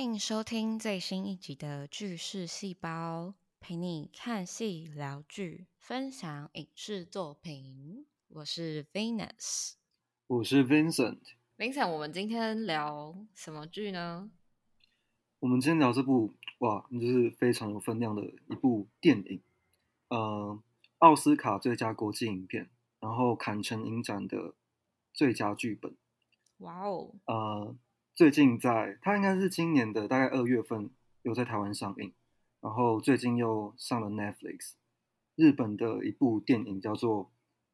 欢迎收听最新一集的《剧事细胞》，陪你看戏聊剧，分享影视作品。我是 Venus，我是 Vincent。Vincent，我们今天聊什么剧呢？我们今天聊这部哇，就是非常有分量的一部电影，呃，奥斯卡最佳国际影片，然后坎城影展的最佳剧本。哇哦，呃，最近在它应该是今年的大概二月份有在台湾上映，然后最近又上了 Netflix。日本的一部电影叫做《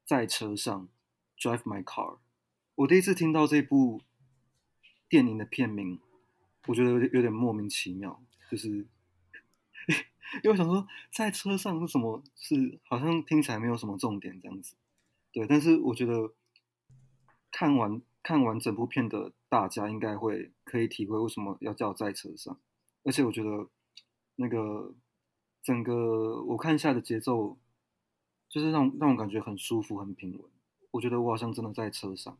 在车上 Drive My Car》。我第一次听到这部电影的片名，我觉得有点有点莫名其妙，就是 因为我想说在车上是什么，是好像听起来没有什么重点这样子。对，但是我觉得看完看完整部片的大家应该会可以体会为什么要叫在车上，而且我觉得那个整个我看下的节奏，就是让让我感觉很舒服、很平稳。我觉得我好像真的在车上，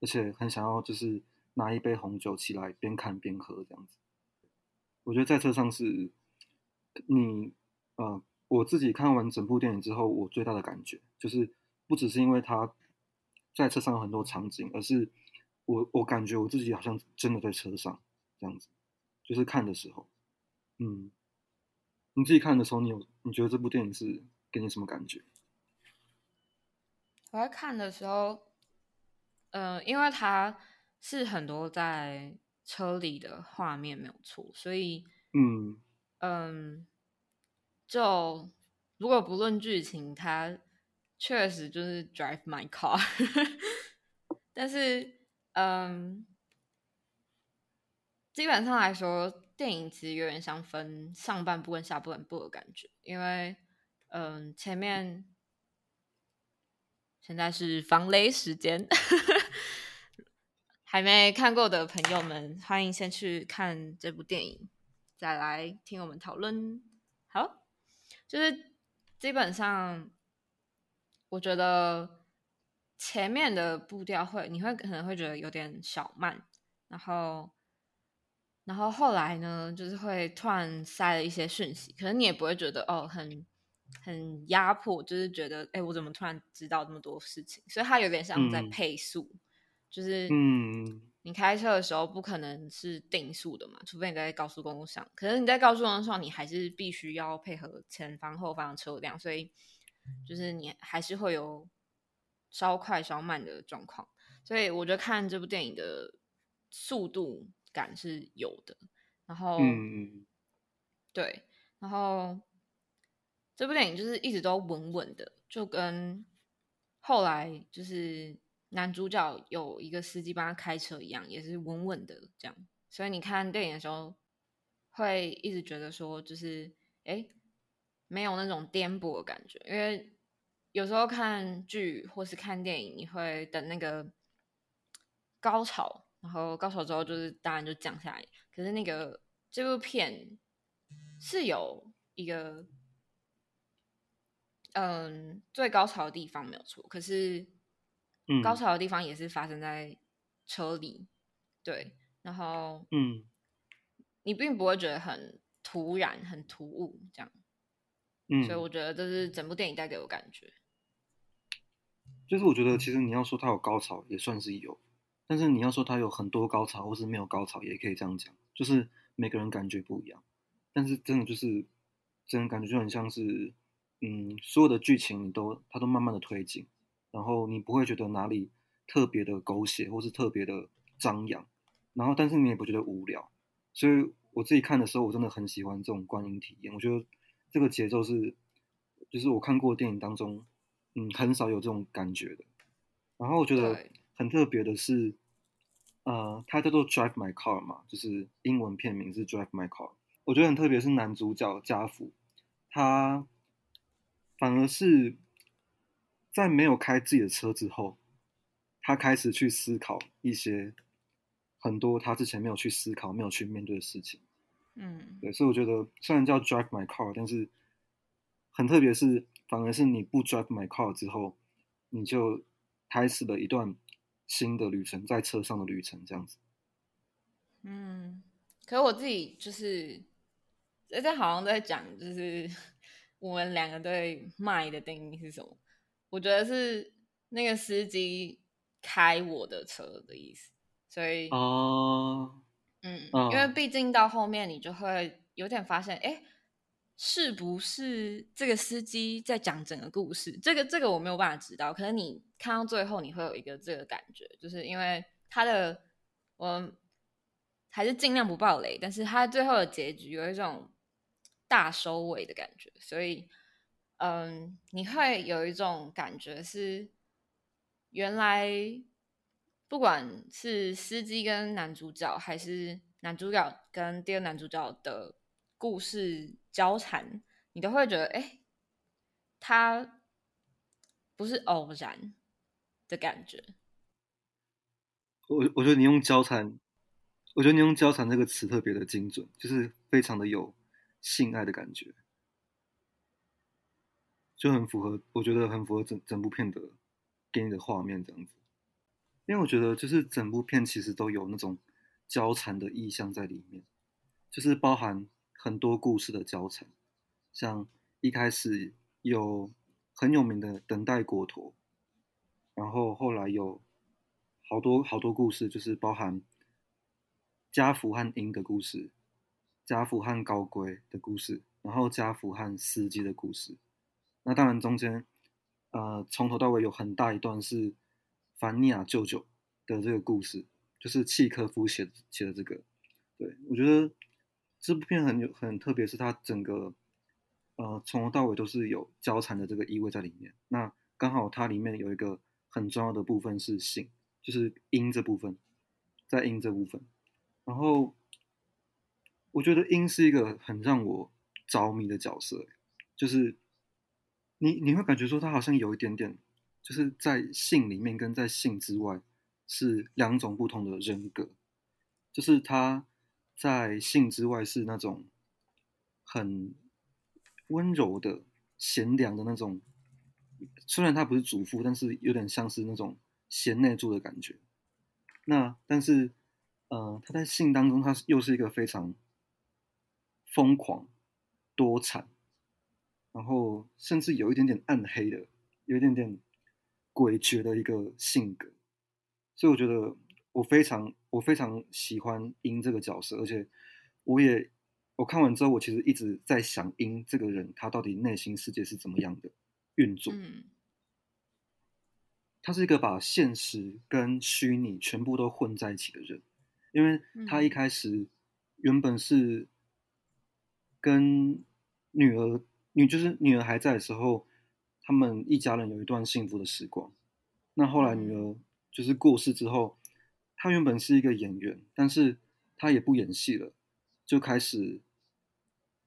而且很想要就是拿一杯红酒起来边看边喝这样子。我觉得在车上是你呃我自己看完整部电影之后，我最大的感觉就是不只是因为他在车上有很多场景，而是我我感觉我自己好像真的在车上这样子，就是看的时候，嗯，你自己看的时候，你有你觉得这部电影是给你什么感觉？我在看的时候，呃，因为它是很多在车里的画面没有错，所以嗯。嗯，就如果不论剧情，它确实就是 drive my car，但是嗯，基本上来说，电影其实有点像分上半部跟下半部的感觉，因为嗯，前面现在是防雷时间。还没看过的朋友们，欢迎先去看这部电影，再来听我们讨论。好，就是基本上，我觉得前面的步调会，你会可能会觉得有点小慢，然后，然后后来呢，就是会突然塞了一些讯息，可能你也不会觉得哦，很很压迫，就是觉得哎，我怎么突然知道这么多事情？所以它有点像在嗯配速。就是嗯你开车的时候不可能是定速的嘛，除非你在高速公路上。可是你在高速公路上，你还是必须要配合前方后方的车辆，所以就是你还是会有稍快稍慢的状况。所以我觉得看这部电影的速度感是有的。然后，嗯对，然后这部电影就是一直都稳稳的，就跟后来就是男主角有一个司机帮他开车一样，也是稳稳的这样。所以你看电影的时候，会一直觉得说，就是哎，没有那种颠簸的感觉，因为有时候看剧或是看电影，你会等那个高潮，然后高潮之后就是当然就降下来。可是那个这部片是有一个嗯最高潮的地方没有错，可是嗯。高潮的地方也是发生在车里，对，然后嗯。你并不会觉得很突然、很突兀这样，嗯，所以我觉得这是整部电影带给我感觉。就是我觉得其实你要说它有高潮也算是有，但是你要说它有很多高潮或是没有高潮也可以这样讲，就是每个人感觉不一样。但是真的就是，真的感觉就很像是，嗯，所有的剧情你都它都慢慢的推进，然后你不会觉得哪里特别的狗血或是特别的张扬，然后但是你也不觉得无聊，所以我自己看的时候我真的很喜欢这种观影体验，我觉得这个节奏是，就是我看过电影当中。嗯，很少有这种感觉的。然后我觉得很特别的是，呃，它叫做 Drive My Car 嘛，就是英文片名是 Drive My Car。我觉得很特别是男主角家福，他反而是在没有开自己的车之后，他开始去思考一些很多他之前没有去思考、没有去面对的事情。嗯，对，所以我觉得虽然叫 Drive My Car，但是很特别是，反而是你不 Drive My Car 之后，你就开始了一段新的旅程，在车上的旅程这样子。嗯，可是我自己就是，这这好像在讲，就是 我们两个对卖的定义是什么？我觉得是那个司机开我的车的意思，所以，哦，嗯，嗯因为毕竟到后面你就会有点发现，哎，是不是这个司机在讲整个故事？这个这个我没有办法知道，可能你看到最后，你会有一个这个感觉，就是因为他的我还是尽量不爆雷，但是他最后的结局有一种大收尾的感觉，所以嗯，你会有一种感觉是原来不管是司机跟男主角，还是男主角跟第二男主角的故事交缠，你都会觉得，哎，他不是偶然的感觉。我我觉得你用交缠，我觉得你用交缠这个词特别的精准，就是非常的有性爱的感觉，就很符合，我觉得很符合整整部片的给你的画面这样子。因为我觉得就是整部片其实都有那种交缠的意象在里面，就是包含很多故事的交缠，像一开始有很有名的等待国陀，然后后来有好多好多故事，就是包含家福和鹰的故事，家福和高龟的故事，然后家福和司机的故事。那当然中间，呃，从头到尾有很大一段是凡尼亚舅舅的这个故事，就是契科夫写写的这个。对我觉得这部片很有很特别，是它整个呃从头到尾都是有交缠的这个意味在里面。那刚好它里面有一个很重要的部分是性，就是音这部分，在音这部分。然后我觉得音是一个很让我着迷的角色，就是你你会感觉说他好像有一点点，就是在性里面跟在性之外是两种不同的人格，就是他在性之外是那种很温柔的、贤良的那种，虽然他不是主妇，但是有点像是那种贤内助的感觉。那但是，呃，他在性当中，他又是一个非常疯狂、多产，然后甚至有一点点暗黑的，有一点点诡谲的一个性格。所以我觉得我非常我非常喜欢鹰这个角色，而且我也我看完之后，我其实一直在想鹰这个人他到底内心世界是怎么样的运作。嗯他是一个把现实跟虚拟全部都混在一起的人，因为他一嗯开始原本是跟女儿女就是女儿还在的时候，他们一家人有一段幸福的时光。那后来女儿就是过世之后，她原本是一个演员，但是她也不演戏了，就开始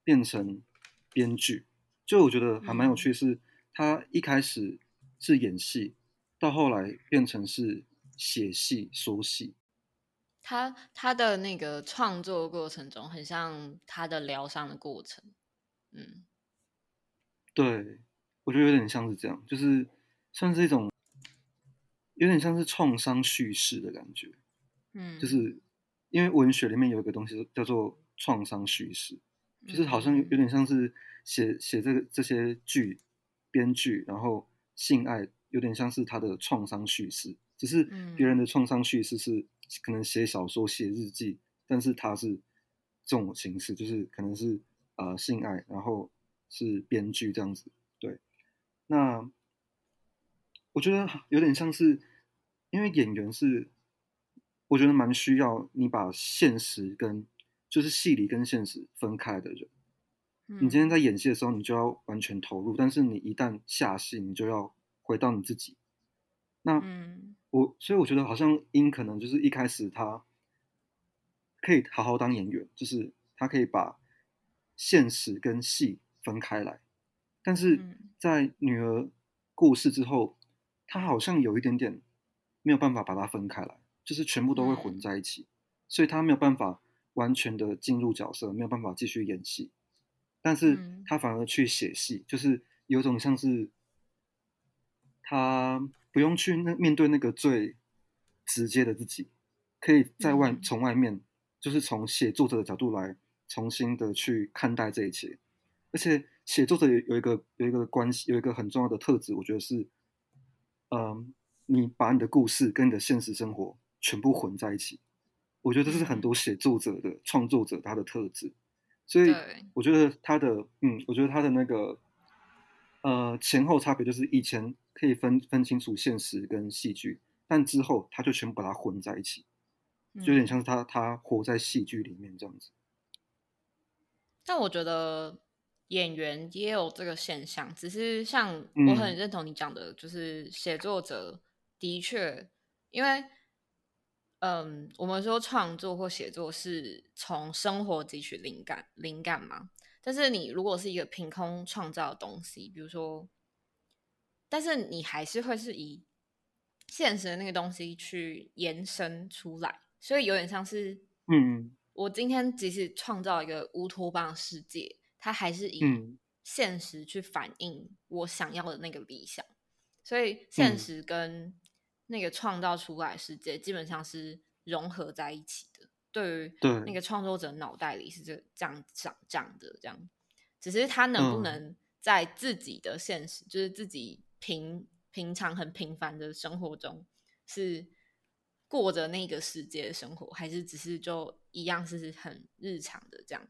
变成编剧。就我觉得还蛮有趣，是她一开始是演戏，到后来变成是写戏、说戏。他他的那个创作过程中，很像他的疗伤的过程。嗯对，我觉得有点像是这样，就是算是一种有点像是创伤叙事的感觉。嗯，就是因为文学里面有一个东西叫做创伤叙事，就是好像有点像是写写这个这些剧编剧，然后性爱有点像是他的创伤叙事，只是别人的创伤叙事是可能写小说、写日记，但是他是这种形式，就是可能是呃性爱，然后是编剧这样子。对，那我觉得有点像是，因为演员是，我觉得蛮需要你把现实跟就是戏里跟现实分开的人。你今天在演戏的时候，你就要完全投入，但是你一旦下戏，你就要回到你自己。那嗯我所以我觉得好像英可能就是一开始他可以好好当演员，就是他可以把现实跟戏分开来，但是嗯。在女儿过世之后，他好像有一点点没有办法把它分开来，就是全部都会混嗯。在一起，所以他没有办法完全的进入角色，没有办法继续演戏，但是嗯。他反而去写戏，就是有种像是他不用去那面对那个最直接的自己，可以在外、嗯。从外面就是从写作者的角度来重新的去看待这一切。而且写作者有有一个有一个关系，有一个很重要的特质，我觉得是，嗯，你把你的故事跟你的现实生活全部混在一起。我觉得这是很多写作者的创作者他的特质。所以我觉得他的，嗯，我觉得他的那个，呃，前后差别就是以前可以分分清楚现实跟戏剧，但之后他就全部把它混在一起，就有点像是他他活在戏剧里面这样子。但我觉得演员也有这个现象，只是像我很认同你讲的，就是写作者的确因为。嗯，我们说创作或写作是从生活汲取灵感，灵感嘛。但是你如果是一个凭空创造的东西，比如说，但是你还是会是以现实的那个东西去延伸出来，所以有点像是，嗯，我今天即使创造一个乌托邦世界，它还是以现实去反映我想要的那个理想，所以现实跟。那个创造出来世界基本上是融合在一起的，对于那个创作者脑袋里是这这样长这样的这样，只是他能不能在自己的现实，就是自己平平常很平凡的生活中，是过着那个世界的生活，还是只是就一样是很日常的这样？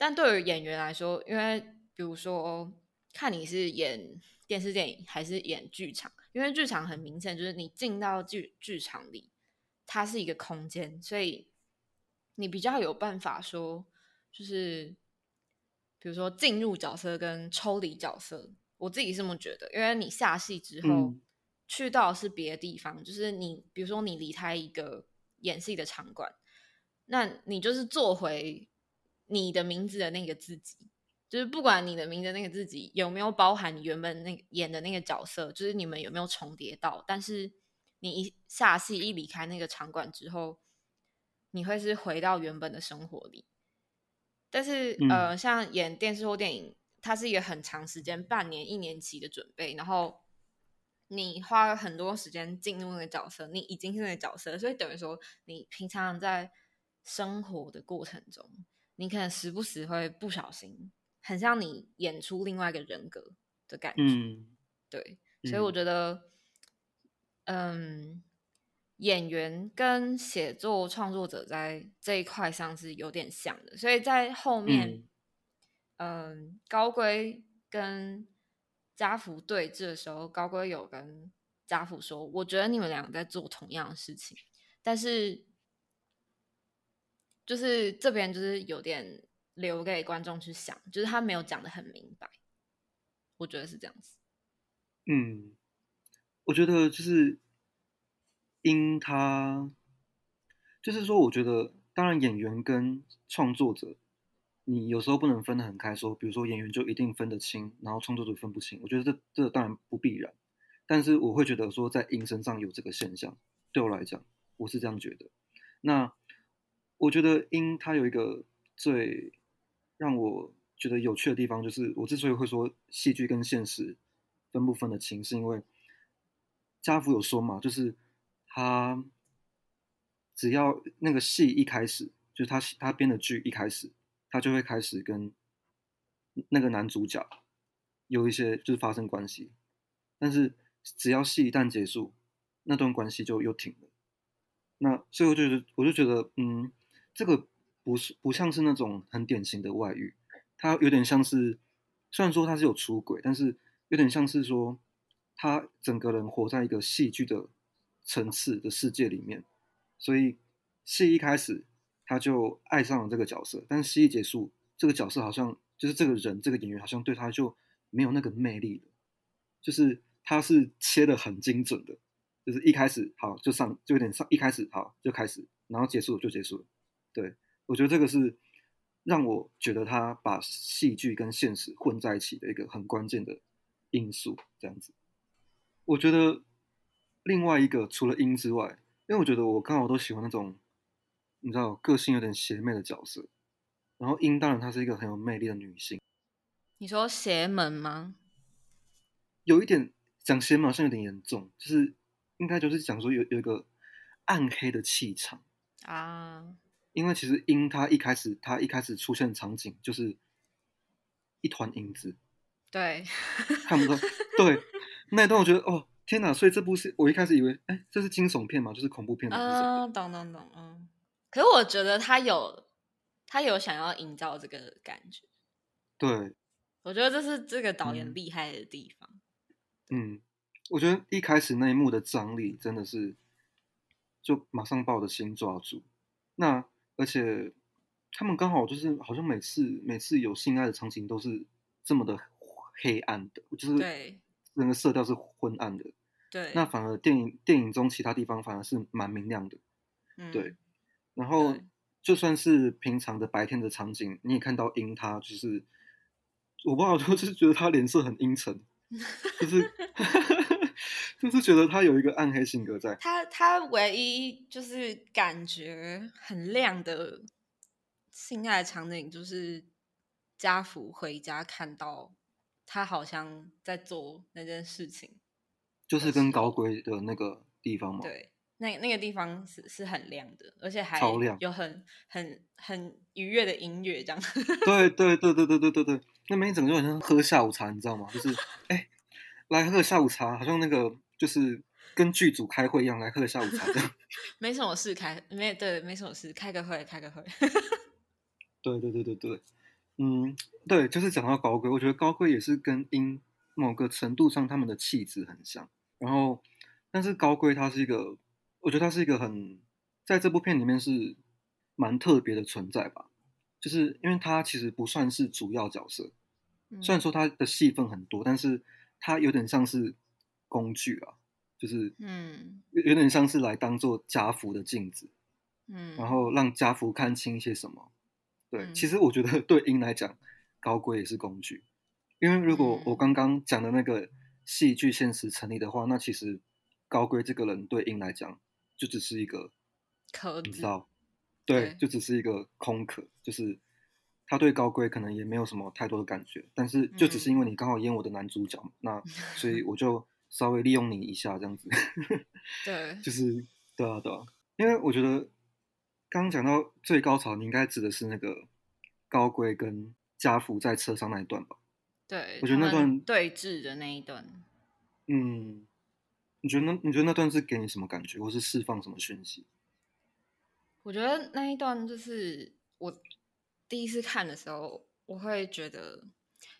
但对于演员来说，因为比如说看你是演电视电影还是演剧场。因为剧场很明显，就是你进到剧剧场里，它是一个空间，所以你比较有办法说，就是比如说进入角色跟抽离角色，我自己是这么觉得。因为你下戏之后去到是别的地方，就是你比如说你离开一个演戏的场馆，那你就是做回你的名字的那个自己。就是不管你的名字那个自己有没有包含你原本那演的那个角色，就是你们有没有重叠到，但是你一下戏一离开那个场馆之后，你会是回到原本的生活里。但是呃，像演电视或电影，它是一个很长时间，半年、一年期的准备，然后你花了很多时间进入那个角色，你已经是那个角色，所以等于说你平常在生活的过程中，你可能时不时会不小心。很像你演出另外一个人格的感觉，对，所以我觉得，嗯，演员跟写作创作者在这一块上是有点像的，所以在后面，嗯，高圭跟家福对峙的时候，高圭有跟家福说：“我觉得你们两个在做同样的事情，但是就是这边就是有点。”留给观众去想，就是他没有讲的很明白，我觉得是这样子。嗯，我觉得就是因他，就是说，我觉得当然演员跟创作者，你有时候不能分得很开，说比如说演员就一定分得清，然后创作者分不清。我觉得这这当然不必然，但是我会觉得说在音身上有这个现象，对我来讲，我是这样觉得。那我觉得因他有一个最。让我觉得有趣的地方就是，我之所以会说戏剧跟现实分不分得清，是因为家福有说嘛，就是他只要那个戏一开始，就是他他编的剧一开始，他就会开始跟那个男主角有一些就是发生关系，但是只要戏一旦结束，那段关系就又停了。那所以我就觉得，我就觉得，嗯，这个。不是不像是那种很典型的外遇，他有点像是，虽然说他是有出轨，但是有点像是说，他整个人活在一个戏剧的层次的世界里面，所以戏一开始他就爱上了这个角色，但是戏一结束，这个角色好像就是这个人这个演员好像对他就没有那个魅力了，就是他是切的很精准的，就是一开始好就上就有点上一开始好就开始，然后结束就结束了，对。我觉得这个是让我觉得他把戏剧跟现实混在一起的一个很关键的因素。这样子，我觉得另外一个除了音之外，因为我觉得我刚好都喜欢那种你知道个性有点邪魅的角色。然后音当然她是一个很有魅力的女性。你说邪门吗？有一点讲邪门好像有点严重，就是应该就是讲说有有一个暗黑的气场啊。因为其实鹰它一开始它一开始出现场景就是一团影子，对，看不到。对，那一段我觉得哦天哪！所以这部是我一开始以为，哎，这是惊悚片嘛，就是恐怖片嘛。嗯，懂懂懂，嗯。可是我觉得他有他有想要营造这个感觉。对，我觉得这是这个导演厉害的地方。嗯，我觉得一开始那一幕的张力真的是，就马上把我的心抓住。那而且他们刚好就是好像每次每次有性爱的场景都是这么的黑暗的，就是整个色调是昏暗的。对，那反而电影电影中其他地方反而是蛮明亮的。嗯，对，然后就算是平常的白天的场景，你也看到鹰，它就是我不知道，就是觉得他脸色很阴沉，就是就是觉得他有一个暗黑性格在。他他唯一就是感觉很亮的性爱场景，就是家福回家看到他好像在做那件事情。就是跟高贵的那个地方嘛，对，那那个地方是是很亮的，而且还有很很很愉悦的音乐，这样。对 对对对对对对对，那边一整个就好像喝下午茶，你知道吗？就是 哎，来喝个下午茶，好像那个就是跟剧组开会一样，来喝个下午茶这样。没什么事开，没对，没什么事，开个会，开个会。对对对对对，嗯，对，就是讲到高贵，我觉得高贵也是跟音某个程度上他们的气质很像。然后，但是高贵他是一个，我觉得他是一个很，在这部片里面是蛮特别的存在吧。就是因为他其实不算是主要角色，虽然说他的戏份很多，但是他有点像是工具啊，就是嗯，有点像是来当做家福的镜子，嗯，然后让家福看清一些什么。对，其实我觉得 对鹰来讲，高贵也是工具，因为如果我刚刚讲的那个。戏剧现实成立的话，那其实高贵这个人对鹰来讲就只是一个壳，你知道？对，就只是一个空壳，就是他对高贵可能也没有什么太多的感觉，但是就只是因为你刚好演我的男主角，那所以我就稍微利用你一下这样子。对，就是对啊对啊，因为我觉得刚刚讲到最高潮，你应该指的是那个高贵跟家福在车上那一段吧？对，我觉得那段对峙的那一段，嗯，你觉得那你觉得那段是给你什么感觉，或是释放什么讯息？我觉得那一段就是我第一次看的时候，我会觉得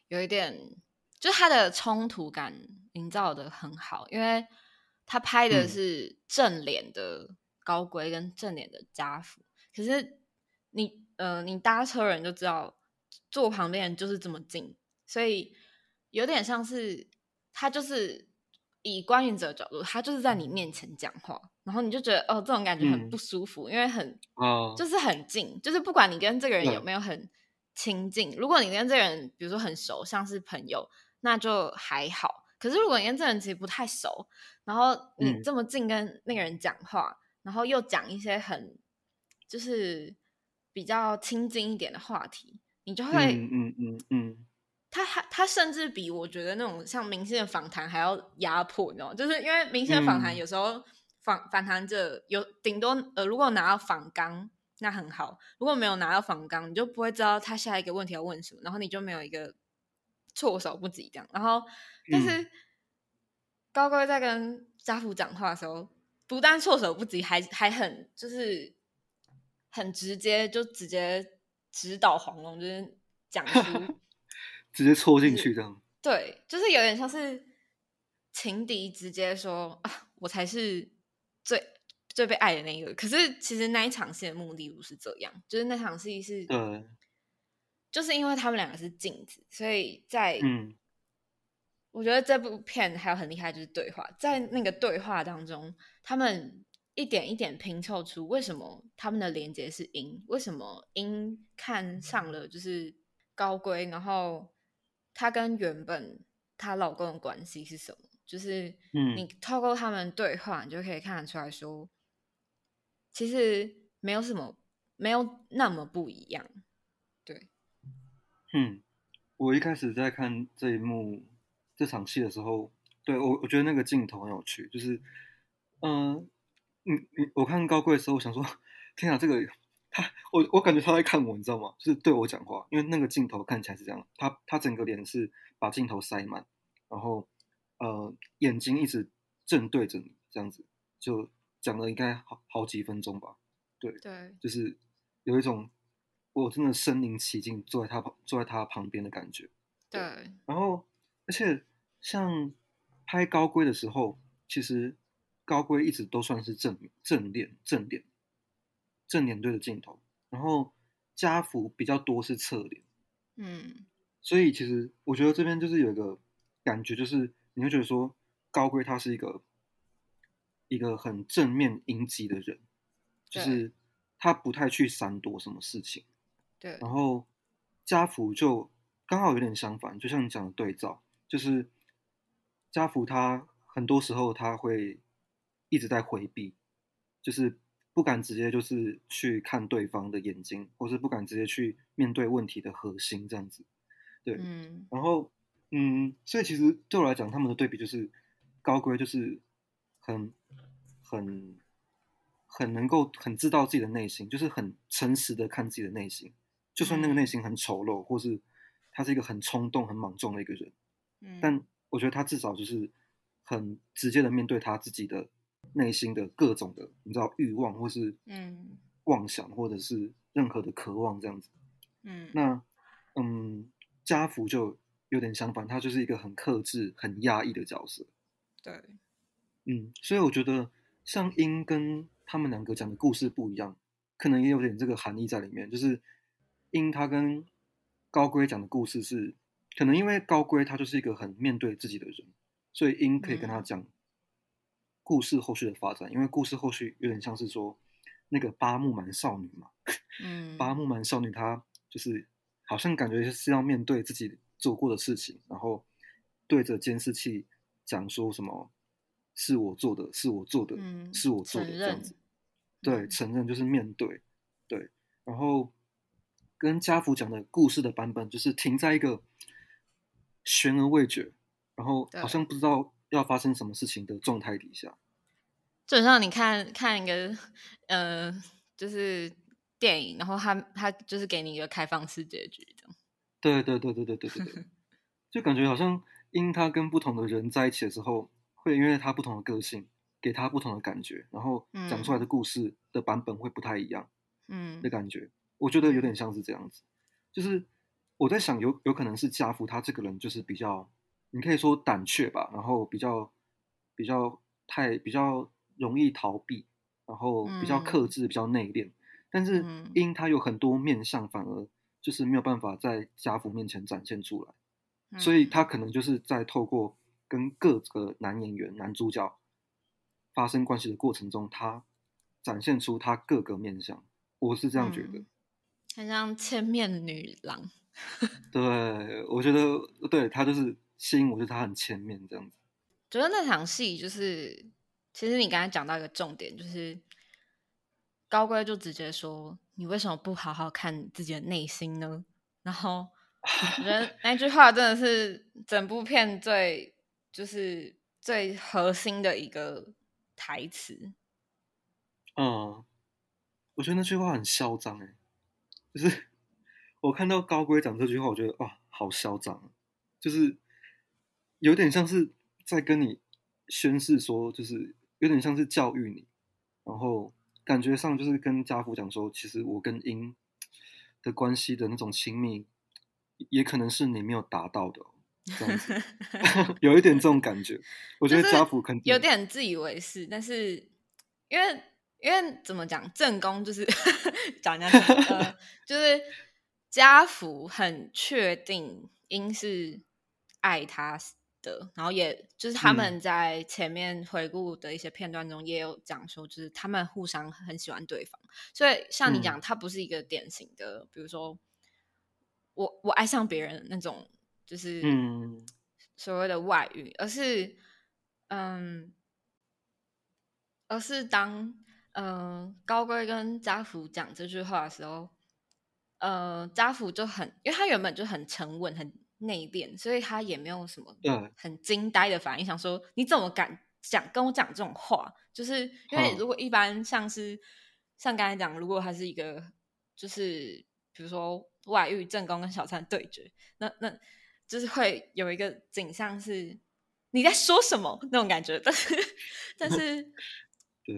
有一点，就他的冲突感营造的很好，因为他拍的是正脸的高规跟正脸的家福，可是你呃，你搭车人就知道，坐旁边就是这么近。所以有点像是他就是以观影者的角度，他就是在你面前讲话，然后你就觉得哦，这种感觉很不舒服，因为很哦，就是很近，就是不管你跟这个人有没有很亲近，如果你跟这个人比如说很熟，像是朋友，那就还好。可是如果你跟这人其实不太熟，然后你这么近跟那个人讲话，然后又讲一些很就是比较亲近一点的话题，你就会嗯嗯嗯嗯。他还他甚至比我觉得那种像明星的访谈还要压迫，你知道吗？就是因为明星的访谈有时候访访谈者有顶多呃，如果拿到访纲那很好，如果没有拿到访纲，你就不会知道他下一个问题要问什么，然后你就没有一个措手不及这样。然后但是高贵在跟家父讲话的时候，不但措手不及，还还很就是很直接，就直接指导黄龙，就是讲出。直接戳进去这样，对，就是有点像是情敌直接说啊，我才是最最被爱的那一个。可是其实那一场戏的目的不是这样，就是那场戏是，对，就是因为他们两个是镜子，所以在嗯，我觉得这部片还有很厉害就是对话，在那个对话当中，他们一点一点拼凑出为什么他们的连接是因，为什么因看上了就是高贵，然后。她跟原本她老公的关系是什么？就是你透过他们对话，你就可以看得出来说，其实没有什么，没有那么不一样。对，嗯，我一开始在看这一幕这场戏的时候，对我我觉得那个镜头很有趣，就是，嗯，你你我看高贵的时候，我想说，天啊，这个他我我感觉他在看我，你知道吗？就是对我讲话，因为那个镜头看起来是这样，他他整个脸是把镜头塞满，然后呃眼睛一直正对着你，这样子就讲了应该好好几分钟吧。对，对，就是有一种我真的身临其境，坐在他旁坐在他旁边的感觉。对，然后而且像拍高龟的时候，其实高龟一直都算是正正脸正脸正脸对着镜头，然后家福比较多是侧脸，嗯所以其实我觉得这边就是有一个感觉，就是你会觉得说高龟他是一个一个很正面迎击的人，就是他不太去闪躲什么事情。对，然后家福就刚好有点相反，就像你讲的对照，就是家福他很多时候他会一直在回避，就是不敢直接就是去看对方的眼睛，或是不敢直接去面对问题的核心这样子。对，嗯然后嗯，所以其实对我来讲，他们的对比就是高规就是很很很能够很知道自己的内心，就是很诚实的看自己的内心，就算那个内心很丑陋，或是他是一个很冲动、很莽撞的一个人，嗯，但我觉得他至少就是很直接的面对他自己的内心的各种的，你知道欲望，或是嗯妄想，或者是任何的渴望这样子。嗯那嗯，家福就有点相反，他就是一个很克制、很压抑的角色。对，嗯，所以我觉得像鹰跟他们两个讲的故事不一样，可能也有点这个含义在里面。就是鹰他跟高龟讲的故事是，可能因为高龟他就是一个很面对自己的人，所以因可以跟他嗯。讲故事后续的发展，因为故事后续有点像是说那个八木蛮少女嘛，嗯。八木蛮少女她就是好像感觉是要面对自己做过的事情，然后对着监视器讲说什么是我做的，是我做的，嗯是我做的这样子。对，嗯。承认就是面对，对，然后跟家福讲的故事的版本就是停在一个悬而未决，然后好像不知道要发生什么事情的状态底下。就很像你看看一个呃，就是电影，然后他他就是给你一个开放式结局。对对对对对对对对，就感觉好像因他跟不同的人在一起的时候，会因为他不同的个性，给他不同的感觉，然后讲出来的故事的版本会不太一样嗯的感觉。我觉得有点像是这样子，就是我在想有有可能是家父他这个人就是比较，你可以说胆怯吧，然后比较比较太比较容易逃避，然后比较克嗯制，比较内敛。但是嗯因他有很多面相，反而就是没有办法在家父面前展现出来，所以嗯他可能就是在透过跟各个男演员、男主角发生关系的过程中，他展现出他各个面相。我是这样觉得。嗯很像千面女郎。对，我觉得对她就是吸引我，就是她很千面这样子。觉得那场戏就是，其实你刚才讲到一个重点，就是高贵就直接说：“你为什么不好好看自己的内心呢？”然后 我觉得那句话真的是整部片最就是最核心的一个台词。嗯，我觉得那句话很嚣张哎，就是我看到高龟讲这句话，我觉得哇，好嚣张啊，就是有点像是在跟你宣誓说，就是有点像是教育你，然后感觉上就是跟家父讲说，其实我跟英的关系的那种亲密，也可能是你没有达到的哦、这样子 有一点这种感觉。我觉得家父肯定有点自以为是，但是因为因为怎么讲，正宫就是 讲人家就是家福很确定英是爱他的，然后也就是他们嗯。在前面回顾的一些片段中也有讲说，就是他们互相很喜欢对方，所以像你嗯。讲，他不是一个典型的，比如说我我爱上别人那种，就是嗯。所谓的外遇，而是嗯，而是当嗯、呃高贵跟家福讲这句话的时候，呃，家福就很，因为他原本就很沉稳、很内敛，所以他也没有什么很惊呆的反应，想说你怎么敢讲跟我讲这种话？就是因为哼如果一般像是像刚才讲，如果他是一个就是比如说外遇正宫跟小三对决，那那就是会有一个景象是你在说什么？那种感觉，但是但是对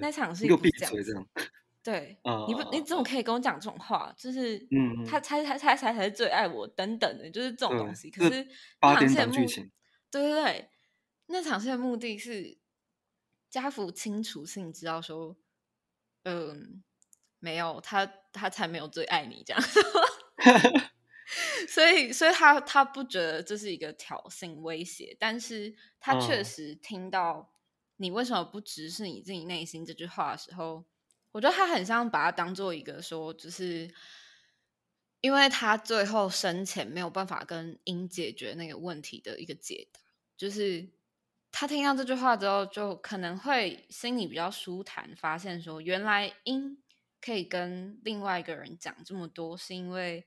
那场戏又闭嘴这样。对，啊你不你怎么可以跟我讲这种话？就是嗯嗯他他他他才才是最爱我等等的，就是这种东西。可是八点那场戏的剧情，对对对，那场戏的目的是家福清楚性知道说，嗯，没有他他才没有最爱你这样，所以所以他他不觉得这是一个挑衅威胁，但是他确嗯实听到你为什么不直视你自己内心这句话的时候，我觉得他很像把它当做一个说，就是因为他最后生前没有办法跟英解决那个问题的一个解答，就是他听到这句话之后，就可能会心里比较舒坦，发现说原来英可以跟另外一个人讲这么多，是因为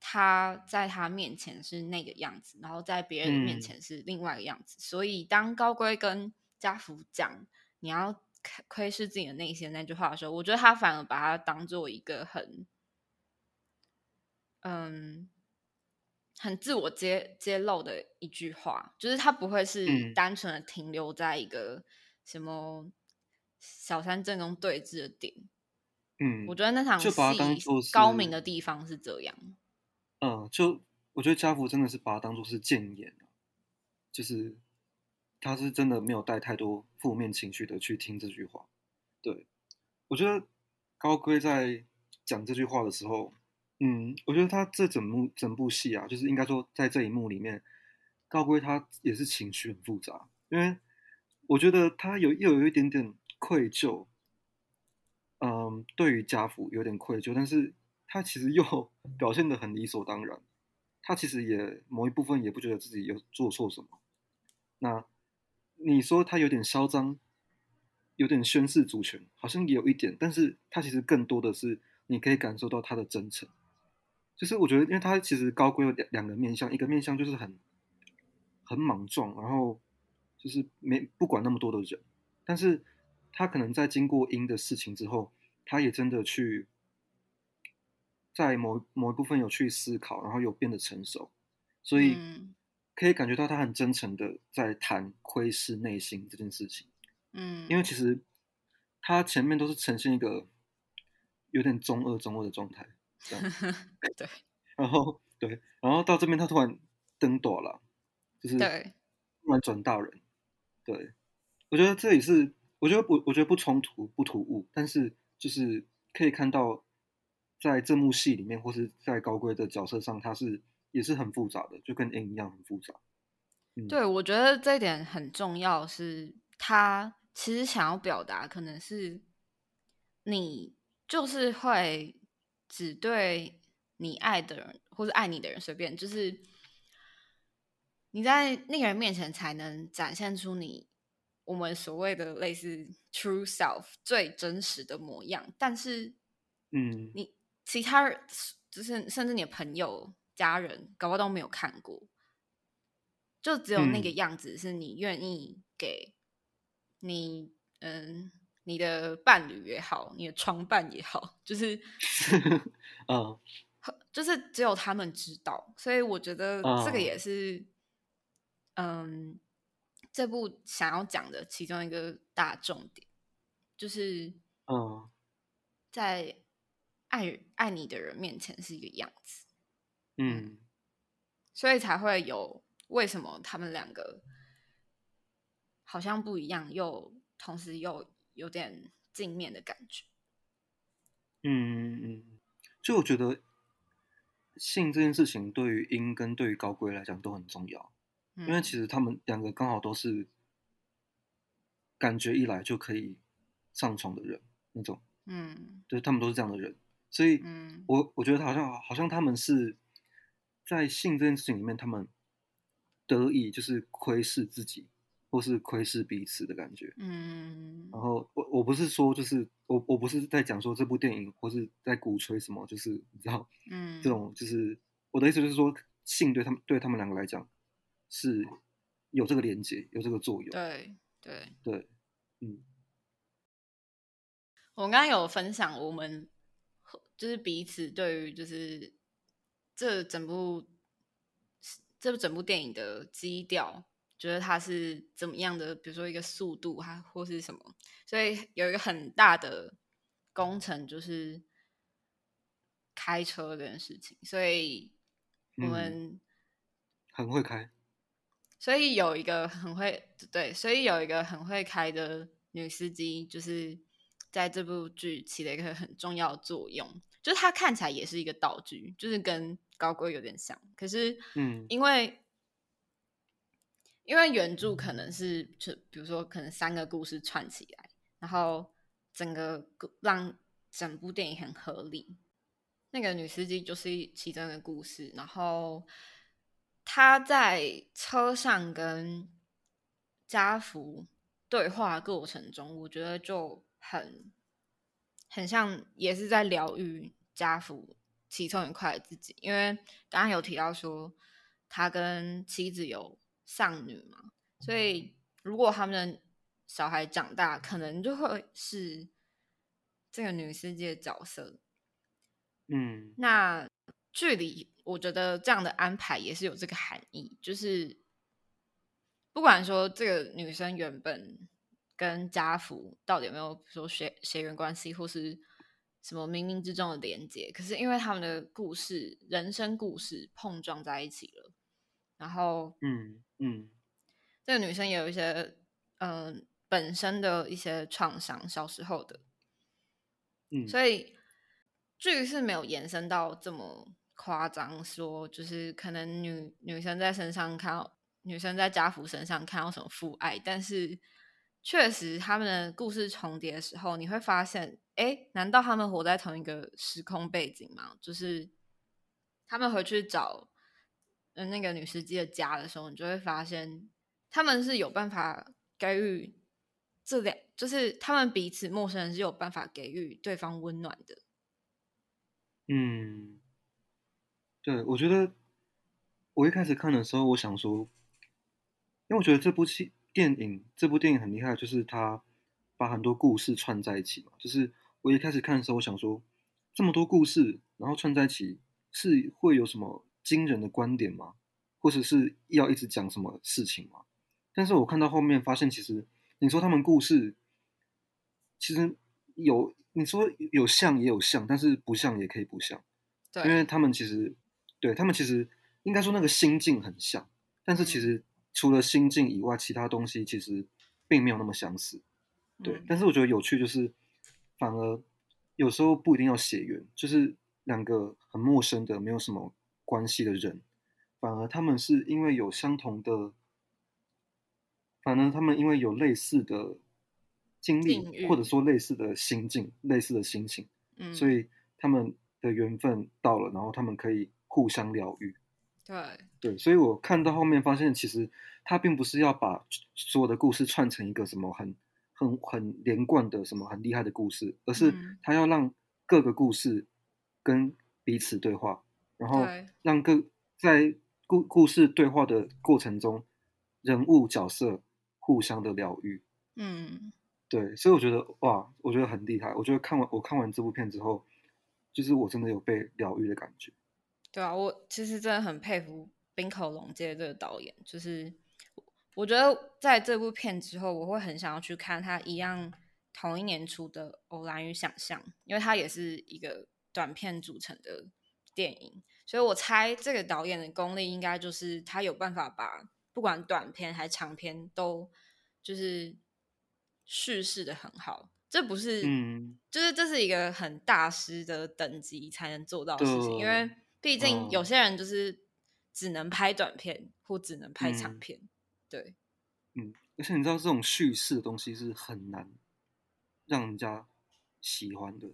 他在他面前是那个样子，然后在别人面嗯前是另外一个样子。所以当高龟跟家福讲你要窥窥视自己的内心那句话的时候，我觉得他反而把它当做一个很，嗯，很自我揭揭露的一句话，就是他不会是嗯单纯的停留在一个什么小三正宫对峙的点。嗯，我觉得那场就把它当戏高明的地方是这样。嗯，就我觉得家福真的是把它当做是谏言啊就是他是真的没有带太多负面情绪的去听这句话。对，我觉得高圭在讲这句话的时候，嗯，我觉得他这整幕整部戏啊，就是应该说在这一幕里面，高圭他也是情绪很复杂，因为我觉得他有又有一点点愧疚，嗯，对于家福有点愧疚，但是他其实又 表现得很理所当然，他其实也某一部分也不觉得自己有做错什么。那你说他有点嚣张，有点宣示主权，好像也有一点，但是他其实更多的是你可以感受到他的真诚。就是我觉得，因为他其实高贵有两两个面相，一个面相就是很很莽撞，然后就是没不管那么多的人，但是他可能在经过阴的事情之后，他也真的去在某某一部分有去思考，然后有变得成熟，所以可以感觉到他很真诚的在谈窥视内心这件事情。嗯，因为其实他前面都是呈现一个有点中二中二的状态，这样，对。然后对，然后到这边他突然登短了，就是对突然转大人，对，我觉得这也是，我觉得不，我觉得不冲突不突兀，但是就是可以看到，在这幕戏里面或是在高贵的角色上，他是也是很复杂的，就跟 N 一样很复杂，嗯，对，我觉得这一点很重要，是他其实想要表达，可能是你就是会只对你爱的人或者爱你的人随便，就是你在那个人面前才能展现出你我们所谓的类似 true self 最真实的模样，但是嗯。你其他人就是甚至你的朋友、家人，搞不好都没有看过，就只有那个嗯。样子是你愿意给你，嗯，你的伴侣也好，你的床伴也好，就是 嗯就是只有他们知道，所以我觉得这个嗯也是，嗯，这部想要讲的其中一个大重点，就是嗯在爱爱你的人面前是一个样子，嗯。所以才会有为什么他们两个好像不一样，又同时又有点镜面的感觉。嗯嗯嗯，就我觉得性这件事情对于阴跟对于高贵来讲都很重要。因为嗯。其实他们两个刚好都是感觉一来就可以上床的人那种，嗯。就是他们都是这样的人，所以嗯。我我觉得好像好像他们是在性这件事情里面，他们得以就是窥视自己，或是窥视彼此的感觉。嗯然后我我不是说就是我我不是在讲说这部电影或是在鼓吹什么，就是你知道嗯，这种就是我的意思就是说性对他们对他们两个来讲是有这个连接，有这个作用。对对，对，嗯我刚刚有分享我们就是彼此对于就是这整部这整部电影的基调，觉得它是怎么样的？比如说一个速度，还或是什么？所以有一个很大的工程就是开车这件事情。所以我们很会开，所以有一个很会对，所以有一个很会开的女司机，就是在这部剧起了一个很重要的作用。就是它看起来也是一个道具，就是跟高贵有点像。可是，嗯，因为因为原著可能是就比如说可能三个故事串起来，然后整个让整部电影很合理。那个女司机就是其中的故事，然后她在车上跟家福对话过程中，我觉得就很。很像，也是在疗愈家福其中一块自己，因为刚刚有提到说他跟妻子有丧女嘛，所以如果他们的小孩长大，可能就会是这个女世界的角色。嗯，那距离我觉得这样的安排也是有这个含义，就是不管说这个女生原本。跟家福到底有没有说血血缘关系，或是什么冥冥之中的连接？可是因为他们的故事、人生故事碰撞在一起了，然后，嗯嗯，这个女生也有一些嗯本身的一些创伤，小时候的，嗯，所以剧是没有延伸到这么夸张，说就是可能女女生在身上看到女生在家福身上看到什么父爱，但是。确实，他们的故事重叠的时候，你会发现，哎，难道他们活在同一个时空背景吗？就是他们回去找嗯那个女司机的家的时候，你就会发现，他们是有办法给予这两，就是他们彼此陌生人是有办法给予对方温暖的。嗯，对，我觉得我一开始看的时候，我想说，因为我觉得这部戏。电影这部电影很厉害，就是它把很多故事串在一起嘛。就是我一开始看的时候，我想说这么多故事，然后串在一起是会有什么惊人的观点吗？或者是要一直讲什么事情吗？但是我看到后面发现，其实你说他们故事其实有，你说有像也有像，但是不像也可以不像。对，因为他们其实对他们其实应该说那个心境很像，但是其实。除了心境以外，其他东西其实并没有那么相似，对。但是我觉得有趣就是，反而有时候不一定要血缘，就是两个很陌生的、没有什么关系的人，反而他们是因为有相同的，反而他们因为有类似的经历，或者说类似的心境、类似的心情，嗯，所以他们的缘分到了，然后他们可以互相疗愈。对对，所以我看到后面发现，其实他并不是要把所有的故事串成一个什么很很很连贯的什么很厉害的故事，而是他要让各个故事跟彼此对话，然后让各在故故事对话的过程中，人物角色互相的疗愈。嗯，对，所以我觉得哇，我觉得很厉害。我觉得看完我看完这部片之后，就是我真的有被疗愈的感觉。对啊，我其实真的很佩服冰口龙介这个导演，就是我觉得在这部片之后，我会很想要去看他一样同一年出的《偶然与想象》，因为它也是一个短片组成的电影，所以我猜这个导演的功力应该就是他有办法把不管短片还长片都就是叙事的很好，这不是，嗯，就是这是一个很大师的等级才能做到的事情，因为。毕竟有些人就是只能拍短片或只能拍长片，对，嗯，而且你知道这种叙事的东西是很难让人家喜欢的，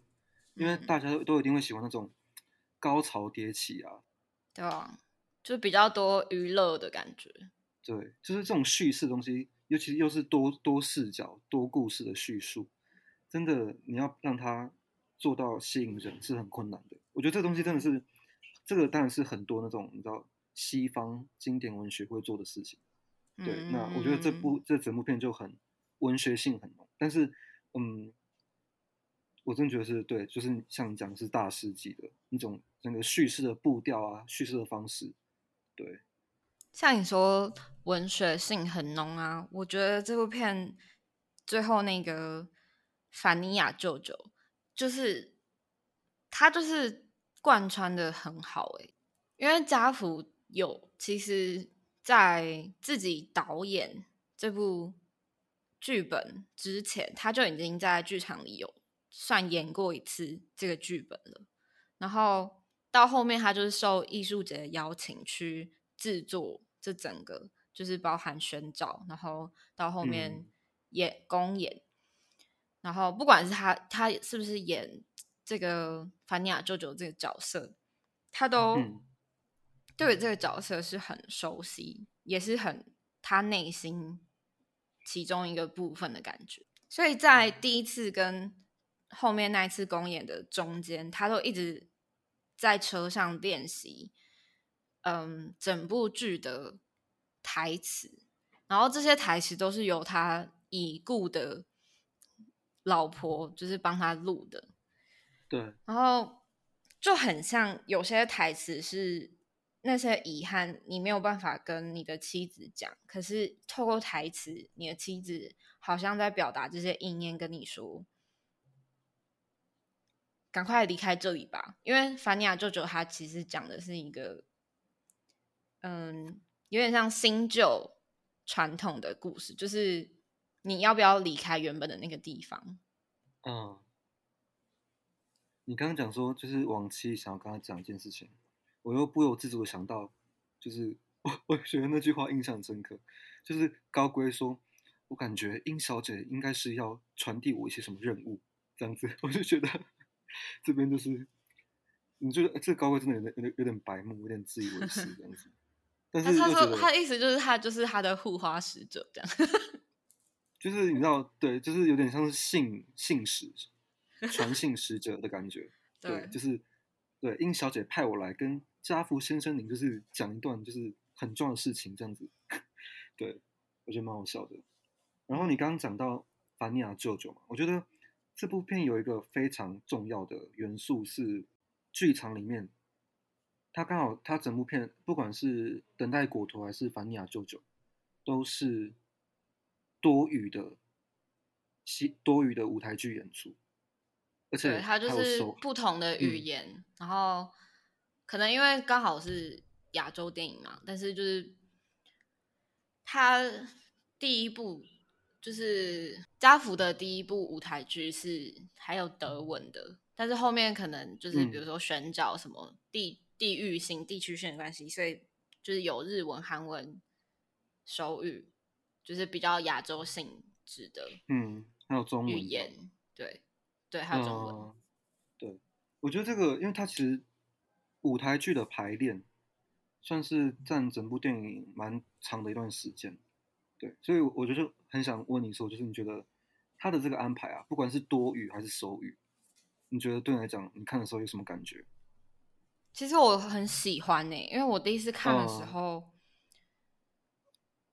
因为大家都都一定会喜欢那种高潮迭起啊，对啊，就比较多娱乐的感觉，对，就是这种叙事东西，尤其又是多多视角、多故事的叙述，真的你要让它做到吸引人是很困难的。我觉得这东西真的是。这个当然是很多那种你知道西方经典文学会做的事情，对。那我觉得这部这整部片就很文学性很浓，但是嗯，我真觉得是对，就是像你讲是大师级的那种整个叙事的步调啊，叙事的方式，对。像你说文学性很浓啊，我觉得这部片最后那个凡尼亚舅舅，就是他就是贯穿的很好诶，因为家福有其实在自己导演这部剧本之前，他就已经在剧场里有算演过一次这个剧本了，然后到后面他就是受艺术节的邀请去制作。这整个就是包含宣召，然后到后面演公演，然后不管是他他是不是演这个凡尼亚舅舅这个角色，他都对这个角色是很熟悉，也是很他内心其中一个部分的感觉。所以在第一次跟后面那一次公演的中间，他都一直在车上练习。嗯，整部剧的台词，然后这些台词都是由他已故的老婆就是帮他录的，对，然后就很像有些台词是那些遗憾你没有办法跟你的妻子讲，可是透过台词，你的妻子好像在表达这些意念，跟你说，赶快离开这里吧，因为凡尼亚舅舅他其实讲的是一个。嗯，有点像新旧传统的故事，就是你要不要离开原本的那个地方？嗯，你刚刚讲说，就是往期想要跟他讲一件事情，我又不由自主的想到，就是我我觉得那句话印象深刻，就是高龟说，我感觉殷小姐应该是要传递我一些什么任务，这样子，我就觉得这边就是，你觉得这高龟真的有点有点有点白目，有点自以为是这样子。但是他说，他的意思就是他就是他的护花使者这样，就是你知道，对，就是有点像是信信使、传信使者的感觉。对，就是对，殷小姐派我来跟家福先生您就是讲一段就是很重要的事情这样子。对，我觉得蛮好笑的。然后你刚刚讲到凡尼亚舅舅嘛，我觉得这部片有一个非常重要的元素是剧场里面。他刚好，他整部片不管是等待果陀还是凡尼亚舅舅，都是多余的，西多余的舞台剧演出，而且他就是不同的语言，然后可能因为刚好是亚洲电影嘛，但是就是他第一部就是家福的第一部舞台剧是还有德文的，但是后面可能就是比如说选角什么地。地域性、地区性的关系，所以就是有日文、韩文、手语，就是比较亚洲性质的。嗯，还有中文语言，对对，还有中文。对，我觉得这个，因为它其实舞台剧的排练算是占整部电影蛮长的一段时间。对，所以我觉得很想问你说，就是你觉得他的这个安排啊，不管是多语还是手语，你觉得对你来讲，你看的时候有什么感觉？其实我很喜欢呢，因为我第一次看的时候，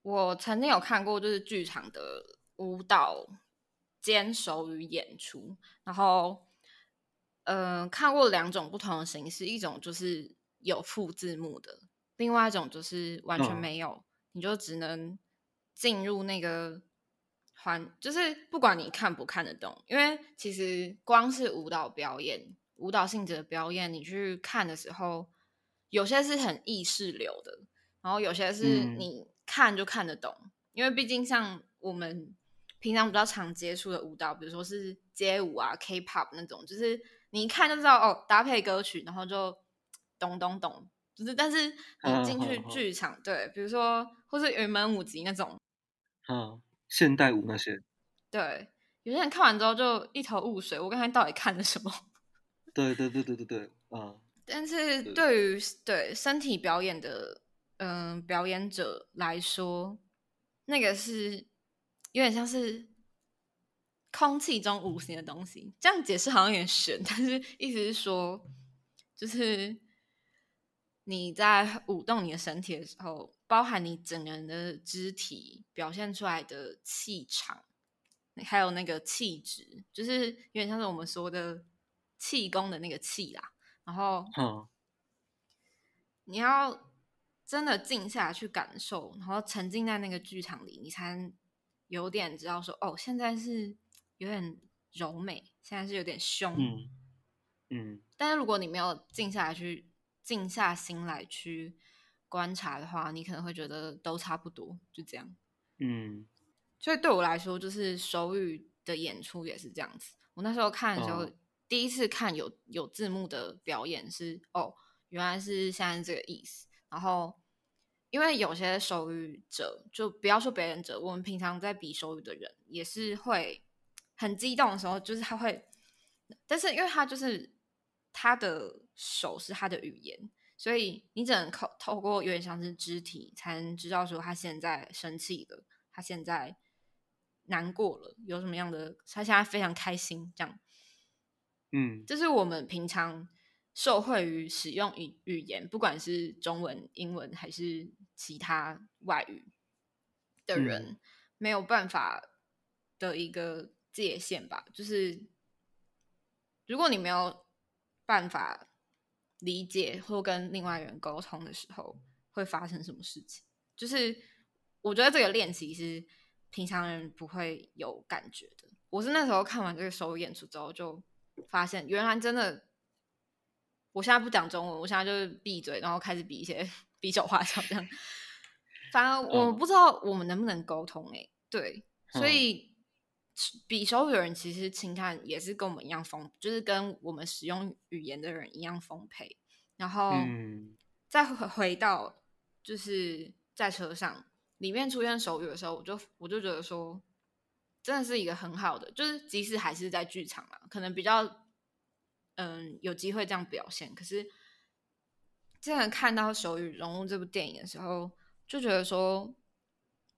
我曾经有看过就是剧场的舞蹈兼手语演出，然后，嗯，看过两种不同的形式，一种就是有副字幕的，另外一种就是完全没有，你就只能进入那个环，就是不管你看不看得懂，因为其实光是舞蹈表演。舞蹈性质的表演，你去看的时候，有些是很意识流的，然后有些是你看就看得懂，因为毕竟像我们平常比较常接触的舞蹈，比如说是街舞啊、K-pop 那种，就是你一看就知道哦，搭配歌曲，然后就懂懂懂，就是但是你进去剧场，对，比如说或是云门舞集那种，嗯，现代舞那些，对，有些人看完之后就一头雾水，我刚才到底看了什么？对对对对对对，嗯。但是对于对身体表演的嗯表演者来说，那个是有点像是空气中无形的东西。这样解释好像有点玄，但是意思是说，就是你在舞动你的身体的时候，包含你整个人的肢体表现出来的气场，还有那个气质，就是有点像是我们说的气功的那个气啦。然后，嗯你要真的静下来去感受，然后沉浸在那个剧场里，你才能有点知道说，哦，现在是有点柔美，现在是有点凶。嗯嗯但是如果你没有静下来去静下心来去观察的话，你可能会觉得都差不多，就这样。嗯所以对我来说，就是手语的演出也是这样子。我那时候看的时候，哦第一次看有有字幕的表演是哦，原来是现在这个意思。然后，因为有些手语者，就不要说别人者，我们平常在比手语的人也是会很激动的时候，就是他会，但是因为他就是他的手是他的语言，所以你只能靠透过有点像是肢体，才能知道说他现在生气了，他现在难过了，有什么样的，他现在非常开心，这样。嗯这是我们平常受惠于使用语语言，不管是中文、英文还是其他外语的人，没有办法的一个界限吧。就是如果你没有办法理解或跟另外人沟通的时候，会发生什么事情？就是我觉得这个练习是平常人不会有感觉的。我是那时候看完这个首演出之后，就发现原来真的，我现在不讲中文，我现在就是闭嘴，然后开始比一些比手画脚这样。反而我嗯不知道我们能不能沟通诶、欸对，所嗯以比手语的人其实情感也是跟我们一样丰，就是跟我们使用语言的人一样丰沛。然后嗯再回回到就是在车上里面出现手语的时候，我就我就觉得说，真的是一个很好的，就是即使还是在剧场啊，可能比较嗯有机会这样表现，可是真的看到手语融入这部电影的时候，就觉得说，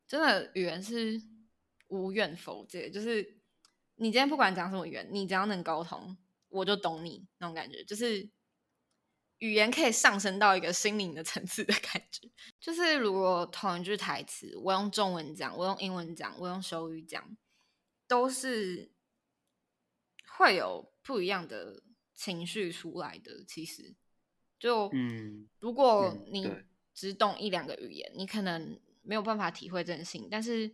真的语言是无远否界，就是你今天不管讲什么语言，你只要能沟通，我就懂你那种感觉，就是语言可以上升到一个心灵的层次的感觉。就是如果同一句台词，我用中文讲，我用英文讲，我用手语讲，都是会有不一样的情绪出来的。其实，就嗯如果嗯你只懂一两个语言，你可能没有办法体会真性。但是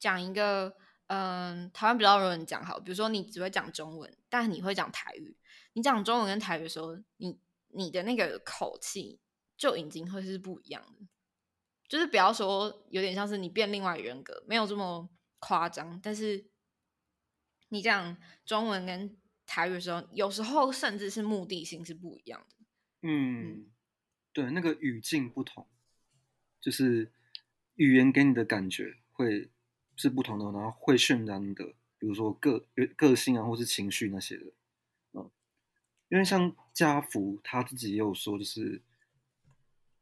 讲一个，嗯，台湾比较容易讲好，比如说你只会讲中文，但你会讲台语，你讲中文跟台语的时候，你你的那个口气就已经会是不一样的。就是不要说有点像是你变另外人格，没有这么夸张，但是你讲中文跟台语的时候，有时候甚至是目的性是不一样的。嗯，对，那个语境不同，就是语言给你的感觉会是不同的，然后会渲染的，比如说个个性啊，或是情绪那些的，嗯，因为像家福他自己也有说，就是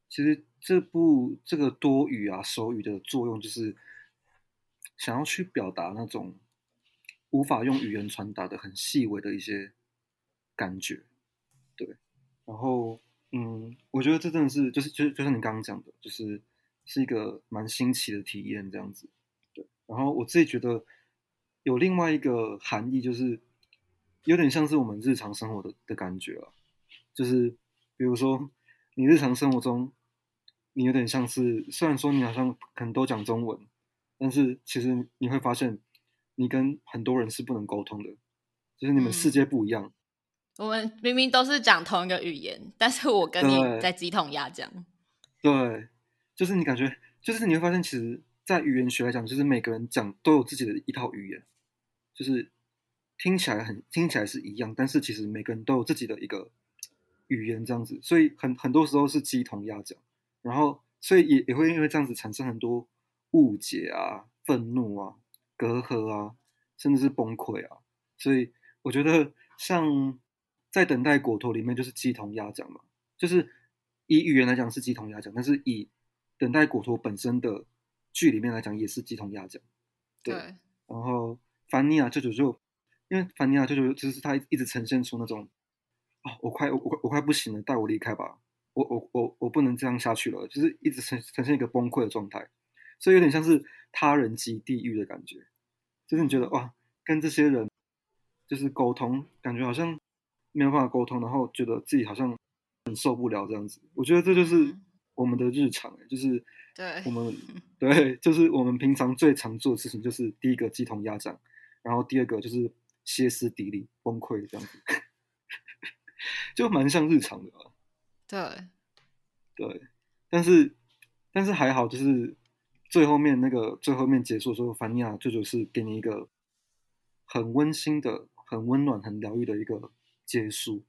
其实这部这个多语啊手语的作用，就是想要去表达那种无法用语言传达的很细微的一些感觉，对。然后，嗯，我觉得这真的是，就是，就就像你刚刚讲的，就是是一个蛮新奇的体验，这样子。对。然后我自己觉得有另外一个含义，就是有点像是我们日常生活的的感觉啊，就是比如说你日常生活中，你有点像是，虽然说你好像可能都讲中文，但是其实你会发现，你跟很多人是不能沟通的，就是你们世嗯界不一样。我们明明都是讲同一个语言，但是我跟你在鸡同鸭讲。对，就是你感觉，就是你会发现，其实，在语言学来讲，就是每个人讲都有自己的一套语言，就是听起来很听起来是一样，但是其实每个人都有自己的一个语言这样子，所以很很多时候是鸡同鸭讲，然后所以也也会因为这样子产生很多误解啊、愤怒啊、隔阂啊，甚至是崩溃啊，所以我觉得像在等待果陀里面就是鸡同鸭讲嘛，就是以语言来讲是鸡同鸭讲，但是以等待果陀本身的剧里面来讲也是鸡同鸭讲。对对，然后凡尼亚舅舅就，因为凡尼亚舅舅就是他一直呈现出那种，啊，我快我我我快不行了，带我离开吧，我我我我不能这样下去了，就是一直呈呈现一个崩溃的状态，所以有点像是他人即地狱的感觉。就是你觉得哇，跟这些人就是沟通，感觉好像没有办法沟通，然后觉得自己好像很受不了这样子。我觉得这就是我们的日常，就是对。我们 对，就是我们平常最常做的事情，就是第一个鸡同鸭讲，然后第二个就是歇斯底里崩溃这样子，就蛮像日常的吧。对。对，但是但是还好，就是最后面那个最后面结束的时候，凡尼亚舅舅是给你一个很温馨的、很温暖、很疗愈的一个结束，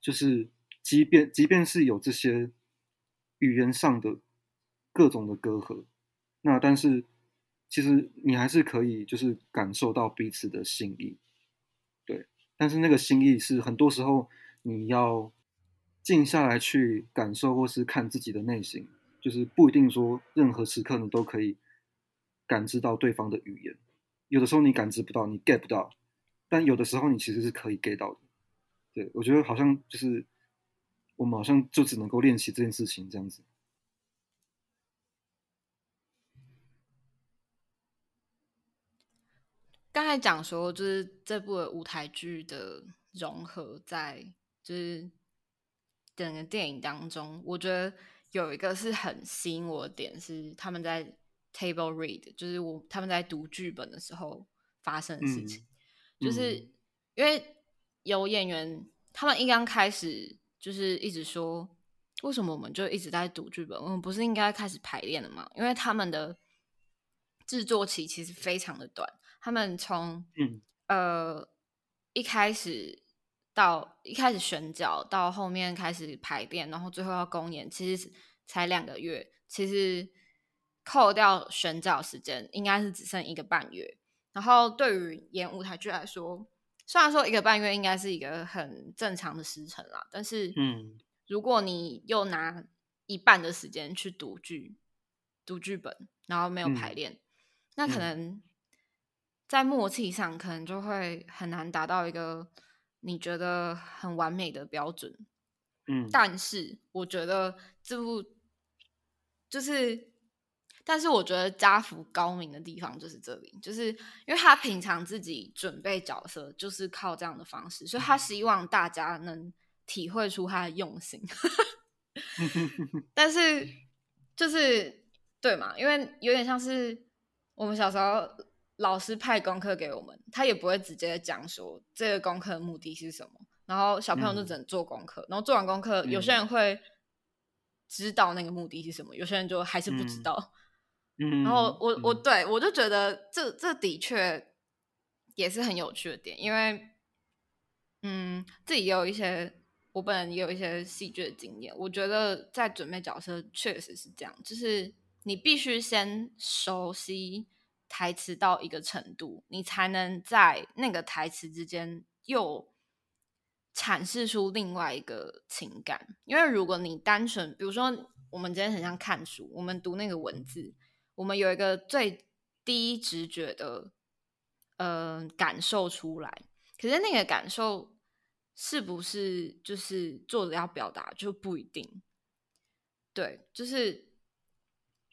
就是即便即便是有这些语言上的各种的隔阂，那但是其实你还是可以就是感受到彼此的心意，对，但是那个心意是很多时候你要。静下来去感受，或是看自己的内心，就是不一定说任何时刻你都可以感知到对方的语言。有的时候你感知不到，你 get 不到，但有的时候你其实是可以 get 到的。对我觉得好像就是我们好像就只能够练习这件事情这样子。刚才讲说，就是这部舞台剧的融合在就是。整个电影当中，我觉得有一个是很吸引我的点，是他们在 table read，就是我他们在读剧本的时候发生的事情。就是因为有演员，他们一刚开始就是一直说，为什么我们就一直在读剧本？我们不是应该开始排练了吗？因为他们的制作期其实非常的短，他们从呃一开始。到一开始选角，到后面开始排练，然后最后要公演，其实才两个月。其实扣掉选角时间，应该是只剩一个半月。然后对于演舞台剧来说，虽然说一个半月应该是一个很正常的时辰啦，但是，嗯，如果你又拿一半的时间去读剧、读剧本，然后没有排练，那可能在默契上，可能就会很难达到一个。你觉得很完美的标准，嗯，但是我觉得这部就是，但是我觉得家福高明的地方就是这里，就是因为他平常自己准备角色就是靠这样的方式，所以他希望大家能体会出他的用心。但是就是对嘛，因为有点像是我们小时候。老师派功课给我们，他也不会直接讲说这个功课的目的是什么，然后小朋友就只能做功课，然后做完功课，有些人会知道那个目的是什么，有些人就还是不知道。嗯，然后我我对我就觉得这这的确也是很有趣的点，因为嗯，自己也有一些我本人也有一些戏剧的经验，我觉得在准备角色确实是这样，就是你必须先熟悉。台词到一个程度，你才能在那个台词之间又阐释出另外一个情感。因为如果你单纯，比如说我们今天很像看书，我们读那个文字，我们有一个最低直觉的呃感受出来，可是那个感受是不是就是作者要表达就不一定。对，就是。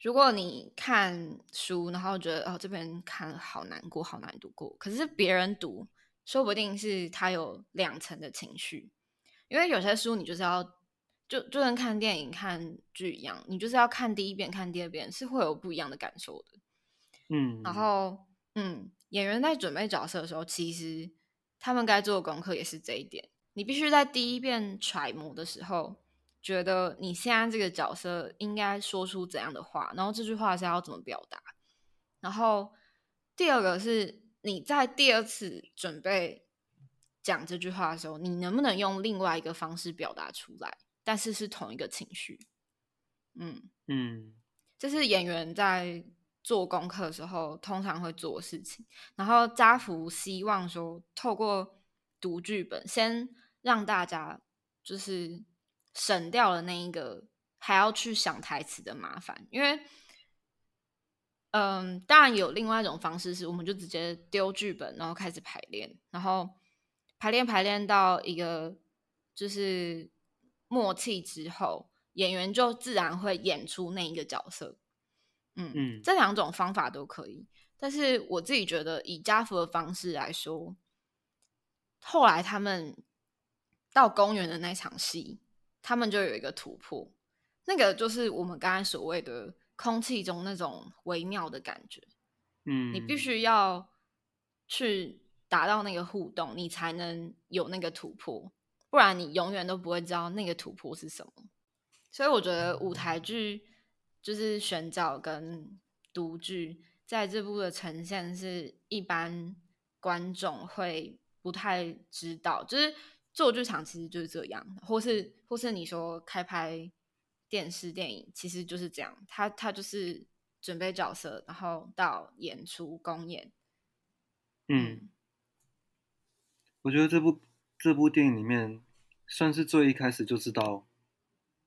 如果你看书，然后觉得哦这边看好难过，好难读过，可是别人读，说不定是他有两层的情绪，因为有些书你就是要就就跟看电影、看剧一样，你就是要看第一遍、看第二遍，是会有不一样的感受的。嗯，然后嗯，演员在准备角色的时候，其实他们该做的功课也是这一点，你必须在第一遍揣摩的时候。觉得你现在这个角色应该说出怎样的话，然后这句话是要怎么表达？然后第二个是你在第二次准备讲这句话的时候，你能不能用另外一个方式表达出来？但是是同一个情绪。嗯嗯，这是演员在做功课的时候通常会做的事情。然后家福希望说，透过读剧本，先让大家就是。省掉了那一个还要去想台词的麻烦，因为，嗯，当然有另外一种方式，是我们就直接丢剧本，然后开始排练，然后排练排练到一个就是默契之后，演员就自然会演出那一个角色。嗯嗯，这两种方法都可以。但是我自己觉得，以家福的方式来说，后来他们到公园的那场戏，他们就有一个突破，那个就是我们刚才所谓的空气中那种微妙的感觉。嗯，你必须要去达到那个互动，你才能有那个突破，不然你永远都不会知道那个突破是什么。所以我觉得舞台剧就是选角跟独剧。在这部的呈现是一般观众会不太知道，就是做剧场其实就是这样，或是或是你说开拍电视电影，其实就是这样，他他就是准备角色，然后到演出公演。嗯，我觉得这部这部电影里面算是最一开始就知道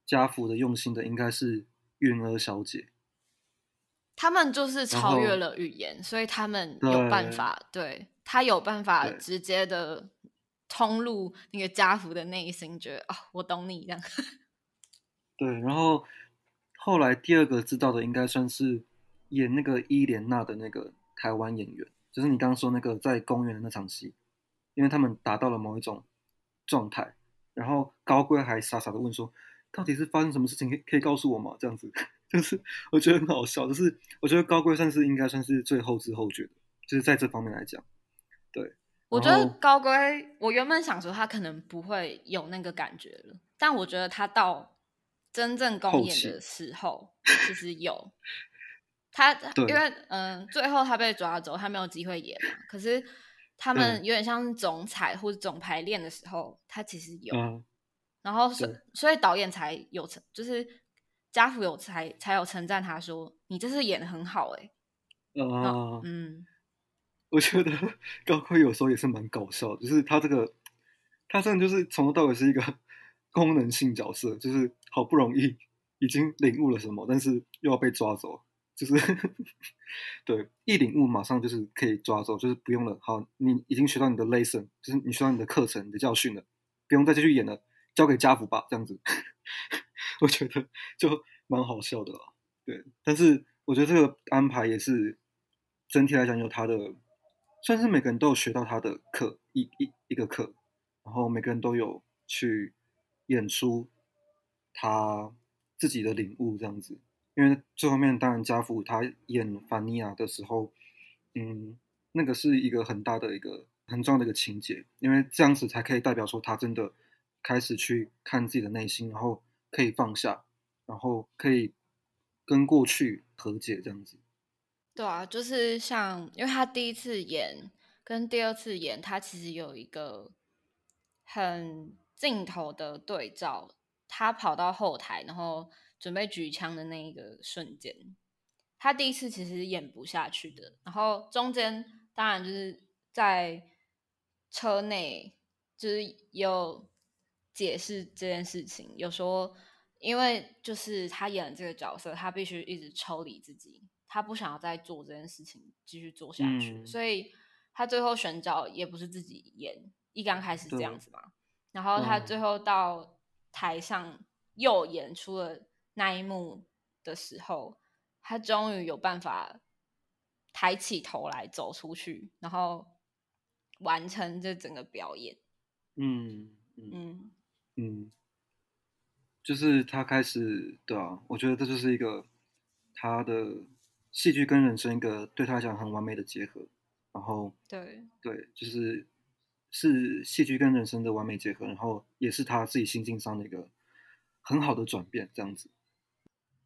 家福的用心的，应该是云儿小姐。他们就是超越了语言，所以他们有办法，对他有办法直接的通入那个家福的内心，觉得啊，我懂你这样。对，然后后来第二个知道的，应该算是演那个伊莲娜的那个台湾演员，就是你刚刚说那个在公园的那场戏，因为他们达到了某一种状态，然后高贵还傻傻的问说，到底是发生什么事情，可以可以告诉我吗？这样子。就是我觉得很好笑，就是我觉得高贵算是应该算是最后知后觉的，就是在这方面来讲，对。我觉得高贵，我原本想说他可能不会有那个感觉了，但我觉得他到真正公演的时候，其实有。他因为嗯，最后他被抓走，他没有机会演嘛。可是他们有点像是总彩或者总排练的时候，他其实有。然后所所以导演才有成，就是。家福有才才有称赞他说：“你这次演的很好。”哎，啊，嗯，我觉得 高贵有时候也是蛮搞笑，就是他这个，他真的就是从头到尾是一个 功能性角色，就是好不容易已经领悟了什么，但是又要被抓走，就是 对一领悟马上就是可以抓走，就是不用了。好，你已经学到你的 lesson，就是你学到你的课程、你的教训了，不用再继续演了，交给家福吧，这样子。我觉得就蛮好笑的，对，但是我觉得这个安排也是整体来讲有他的，算是每个人都有学到他的课一一一个课，然后每个人都有去演出他自己的领悟这样子，因为最后面当然家父他演凡尼亚的时候，嗯，那个是一个很大的一个很重要的一个情节，因为这样子才可以代表说他真的开始去看自己的内心，然后。可以放下，然后可以跟过去和解，这样子。对啊，就是像，因为他第一次演跟第二次演，他其实有一个很镜头的对照。他跑到后台，然后准备举枪的那一个瞬间，他第一次其实演不下去的。然后中间当然就是在车内，就是有。解释这件事情，有说，因为就是他演的这个角色，他必须一直抽离自己，他不想要再做这件事情，继续做下去，所以他最后选角也不是自己演，一刚开始这样子嘛，然后他最后到台上又演出了那一幕的时候，他终于有办法抬起头来走出去，然后完成这整个表演。嗯嗯。嗯，就是他开始，对啊，我觉得这就是一个他的戏剧跟人生一个对他来讲很完美的结合，然后对对，就是是戏剧跟人生的完美结合，然后也是他自己心境上的一个很好的转变，这样子。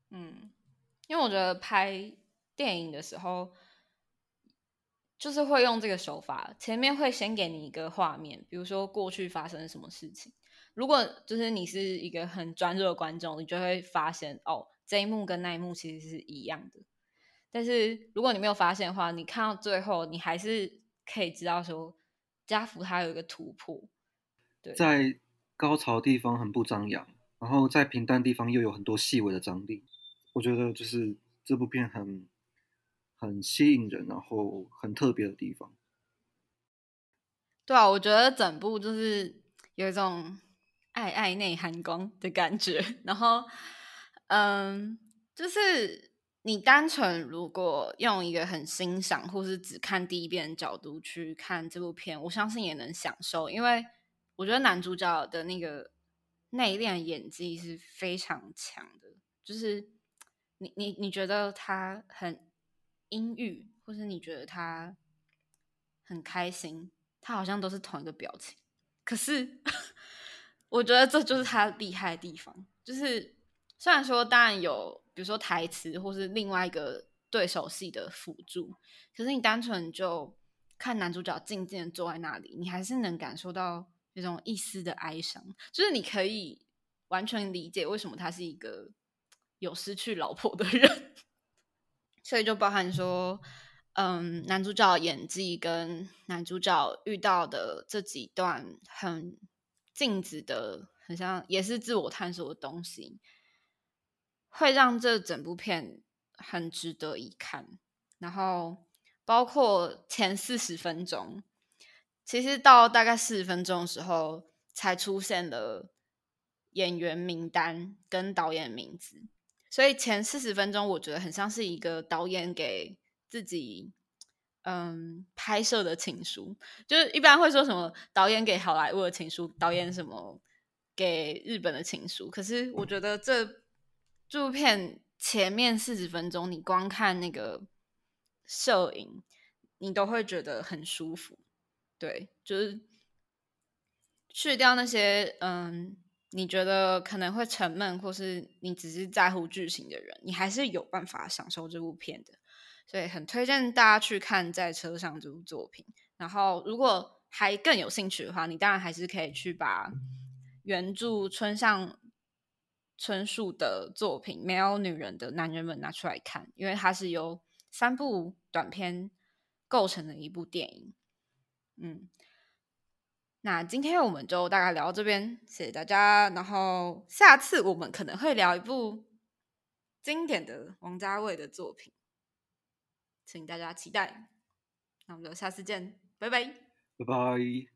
嗯，因为我觉得拍电影的时候，就是会用这个手法，前面会先给你一个画面，比如说过去发生什么事情。如果就是你是一个很专注的观众，你就会发现哦，这一幕跟那一幕其实是一样的。但是如果你没有发现的话，你看到最后，你还是可以知道说，家福他有一个突破。对，在高潮地方很不张扬，然后在平淡地方又有很多细微的张力。我觉得就是这部片很很吸引人，然后很特别的地方。对啊，我觉得整部就是有一种。爱爱内涵光的感觉，然后，嗯，就是你单纯如果用一个很欣赏或是只看第一遍的角度去看这部片，我相信也能享受，因为我觉得男主角的那个内敛演技是非常强的，就是你你你觉得他很阴郁，或是你觉得他很开心，他好像都是同一个表情，可是我觉得这就是他厉害的地方，就是虽然说当然有。比如说台词，或是另外一个对手戏的辅助，可是你单纯就看男主角静静的坐在那里，你还是能感受到那种一丝的哀伤，就是你可以完全理解为什么他是一个有失去老婆的人，所以就包含说，嗯，男主角演技跟男主角遇到的这几段很镜子的，很像也是自我探索的东西。会让这整部片很值得一看，然后包括前四十分钟，其实到大概四十分钟的时候才出现了演员名单跟导演名字，所以前四十分钟我觉得很像是一个导演给自己嗯拍摄的情书，就是一般会说什么导演给好莱坞的情书，导演什么给日本的情书，可是我觉得这。这部片前面四十分钟，你光看那个摄影，你都会觉得很舒服。对，就是去掉那些嗯，你觉得可能会沉闷，或是你只是在乎剧情的人，你还是有办法享受这部片的。所以很推荐大家去看《在车上》这部作品。然后，如果还更有兴趣的话，你当然还是可以去把原著《村上》。春树的作品《没有女人的男人们》拿出来看，因为它是由三部短片构成的一部电影。嗯，那今天我们就大概聊到这边，谢谢大家。然后下次我们可能会聊一部经典的王家卫的作品，请大家期待。那我们就下次见，拜拜，拜拜。